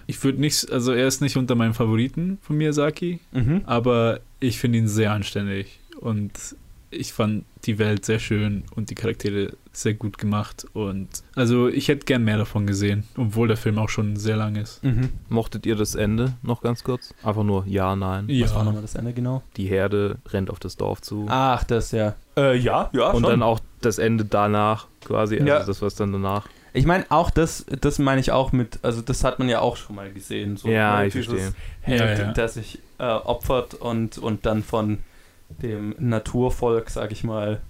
Ich würde nicht, also er ist nicht unter meinen Favoriten von Miyazaki, Mhm. aber ich finde ihn sehr anständig und ich fand die Welt sehr schön und die Charaktere sehr gut gemacht und also ich hätte gern mehr davon gesehen, obwohl der Film auch schon sehr lang ist. Mhm. Mochtet ihr das Ende noch ganz kurz? Einfach nur ja, nein. Was war nochmal das Ende genau? Die Herde rennt auf das Dorf zu. Ach, das ja. Äh, ja, ja, und schon. dann auch das Ende danach quasi, also Ja. das, was dann danach. Ich meine, auch das, das meine ich auch mit, also das hat man ja auch schon mal gesehen. So ja, ne, ich verstehe. Held, Ja, ja. der sich äh, opfert und, und dann von dem Naturvolk, sag ich mal,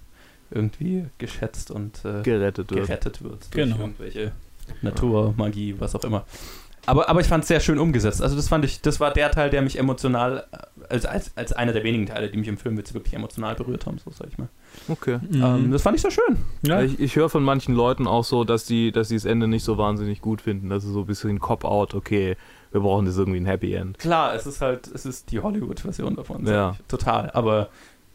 irgendwie geschätzt und äh, Gerettet wird. gerettet wird durch Genau. irgendwelche Natur, Magie, was auch immer. Aber, aber ich fand es sehr schön umgesetzt. Also das fand ich, das war der Teil, der mich emotional, äh, als, als, als einer der wenigen Teile, die mich im Film jetzt wirklich emotional berührt haben, so sag ich mal. Okay. Ähm, das fand ich sehr schön. ja, Ich, ich höre von manchen Leuten auch so, dass die, dass die das Ende nicht so wahnsinnig gut finden. Das ist so ein bisschen Cop-Out, okay, wir brauchen das irgendwie ein Happy End. Klar, es ist halt, es ist die Hollywood-Version davon. Ja. ich. Total. Aber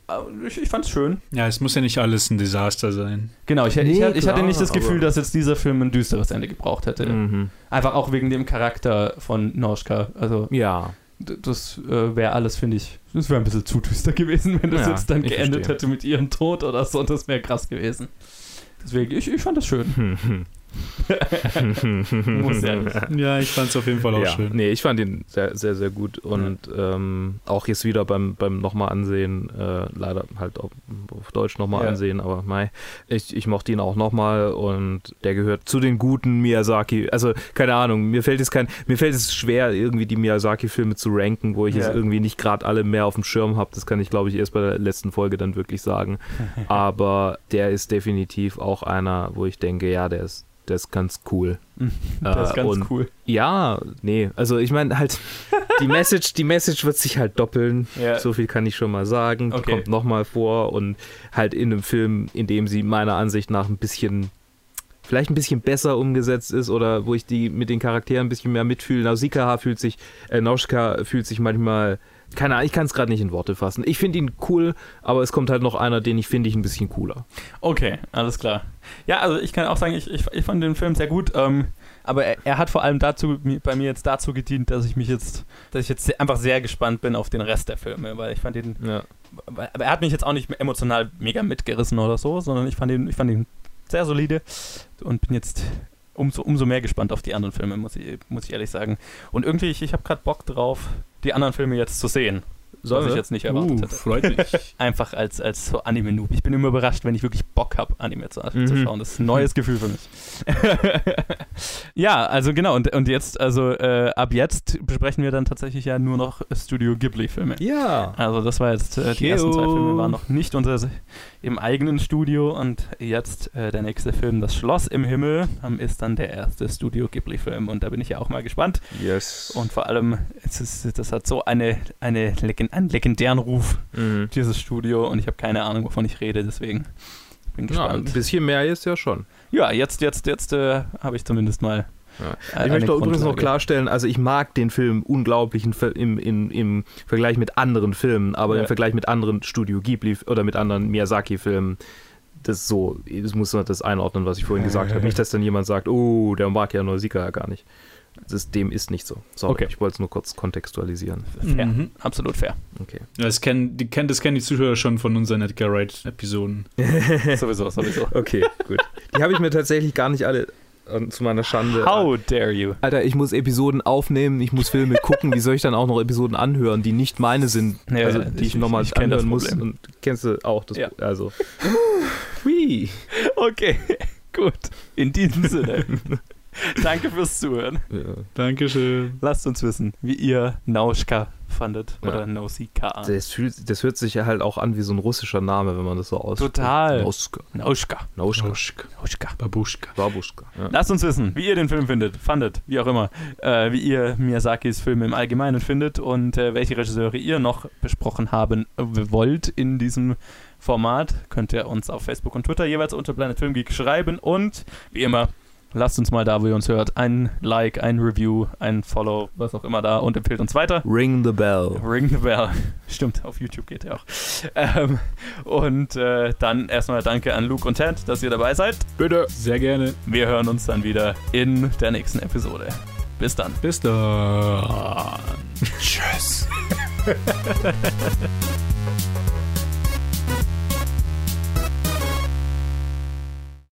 äh, ich, ich fand's schön. Ja, es muss ja nicht alles ein Desaster sein. Genau, ich, ich, Nee, ich, hatte klar, nicht das Gefühl, dass jetzt dieser Film ein düsteres Ende gebraucht hätte. Mhm. Einfach auch wegen dem Charakter von Noschka. Also Ja. das äh, wäre alles, finde ich, das wäre ein bisschen zu düster gewesen, wenn das Ja, jetzt dann ich geendet verstehe. hätte mit ihrem Tod oder so. Das wäre krass gewesen. Deswegen, ich, ich fand das schön. Muss ja nicht. Ja, ich fand es auf jeden Fall auch ja. schön. Nee, ich fand ihn sehr, sehr, sehr gut und ähm, auch jetzt wieder beim, beim nochmal ansehen, äh, leider halt auf, auf Deutsch nochmal Ja. ansehen, aber mei, ich, ich mochte ihn auch nochmal und der gehört zu den guten Miyazaki, also keine Ahnung, mir fällt es kein, mir fällt es schwer, irgendwie die Miyazaki-Filme zu ranken, wo ich Ja. jetzt irgendwie nicht gerade alle mehr auf dem Schirm habe, das kann ich glaube ich erst bei der letzten Folge dann wirklich sagen, aber der ist definitiv auch einer, wo ich denke, ja, der ist, der ist ganz cool. Das ist Äh, ganz cool. ja, nee, also ich meine halt, die Message, die Message wird sich halt doppeln. Ja. So viel kann ich schon mal sagen. Die Okay. kommt nochmal vor und halt in einem Film, in dem sie meiner Ansicht nach ein bisschen, vielleicht ein bisschen besser umgesetzt ist oder wo ich die mit den Charakteren ein bisschen mehr mitfühle. Nausicaa fühlt sich, äh, Nauschka fühlt sich manchmal, keine Ahnung, ich kann es gerade nicht in Worte fassen. Ich finde ihn cool, aber es kommt halt noch einer, den ich finde ich ein bisschen cooler. Okay, alles klar. Ja, also ich kann auch sagen, ich, ich, ich fand den Film sehr gut, ähm, aber er, er hat vor allem dazu bei mir jetzt dazu gedient, dass ich mich jetzt, dass ich jetzt einfach sehr gespannt bin auf den Rest der Filme, weil ich fand ihn, Ja. aber er hat mich jetzt auch nicht emotional mega mitgerissen oder so, sondern ich fand ihn, ich fand ihn sehr solide und bin jetzt umso, umso mehr gespannt auf die anderen Filme, muss ich, muss ich ehrlich sagen. Und irgendwie, ich, ich habe gerade Bock drauf, die anderen Filme jetzt zu sehen, was ich jetzt nicht erwartet Uh, hätte. freut mich. Einfach als, als so Anime-Noob. Ich bin immer überrascht, wenn ich wirklich Bock habe, Anime zu, zu Mhm. schauen. Das ist ein neues Gefühl für mich. ja, also genau. Und, und jetzt, also äh, ab jetzt besprechen wir dann tatsächlich ja nur noch Studio Ghibli-Filme. ja. Also das war jetzt, äh, die ersten zwei Yo. Filme waren noch nicht unser im eigenen Studio und jetzt äh, der nächste Film, Das Schloss im Himmel, ähm, ist dann der erste Studio Ghibli-Film und da bin ich ja auch mal gespannt. Yes. Und vor allem, es ist, das hat so eine, eine Legend, einen legendären Ruf, Mhm. dieses Studio, und ich habe keine Ahnung, wovon ich rede, deswegen bin Ja, ein gespannt. bisschen mehr ist ja schon. Ja, jetzt, jetzt, jetzt äh, habe ich zumindest mal. Ja. äh, Ich möchte auch übrigens noch klarstellen, also ich mag den Film unglaublich im, im, im, Vergleich mit anderen Filmen, aber Ja. im Vergleich mit anderen Studio Ghibli oder mit anderen Miyazaki-Filmen, das ist so, das muss man das einordnen, was ich vorhin gesagt habe. Nicht, dass dann jemand sagt, oh, der mag ja Nausicaa gar nicht. Das, dem ist nicht so. Sorry, Okay. ich wollte es nur kurz kontextualisieren. Fair, Mhm. absolut fair. Okay. Das kennen die, das kennen die Zuschauer schon von unseren Edgar Wright-Episoden. sowieso, sowieso. Okay, gut. Die habe ich mir tatsächlich gar nicht alle äh, zu meiner Schande. How dare you? Alter, ich muss Episoden aufnehmen, ich muss Filme gucken. Wie soll ich dann auch noch Episoden anhören, die nicht meine sind, Ja, also die ich, ich- nochmal anhören muss? Und kennst du auch das? Ja. Also. Hui. Okay, gut. In diesem Sinne. Danke fürs Zuhören. Ja. Dankeschön. Lasst uns wissen, wie ihr Nauschka fandet Ja. oder Nausicaa. Das, fühlt, das hört sich ja halt auch an wie so ein russischer Name, wenn man das so ausspricht. Total. Nauska. Nauschka. Nauschka. Nauschka. Nauschka. Babuschka. Babuschka. Ja. Lasst uns wissen, wie ihr den Film findet, fandet, wie auch immer, äh, wie ihr Miyazakis Filme im Allgemeinen findet und äh, welche Regisseure ihr noch besprochen haben wollt in diesem Format. Könnt ihr uns auf Facebook und Twitter jeweils unter Planet Film Geek schreiben und wie immer, lasst uns mal da, wo ihr uns hört, ein Like, ein Review, ein Follow, was auch immer da und empfehlt uns weiter. Ring the bell. Ring the Bell. Stimmt, auf YouTube geht er auch. Ähm, und äh, dann erstmal danke an Luke und Ted, dass ihr dabei seid. Bitte. Sehr gerne. Wir hören uns dann wieder in der nächsten Episode. Bis dann. Bis dann. Tschüss.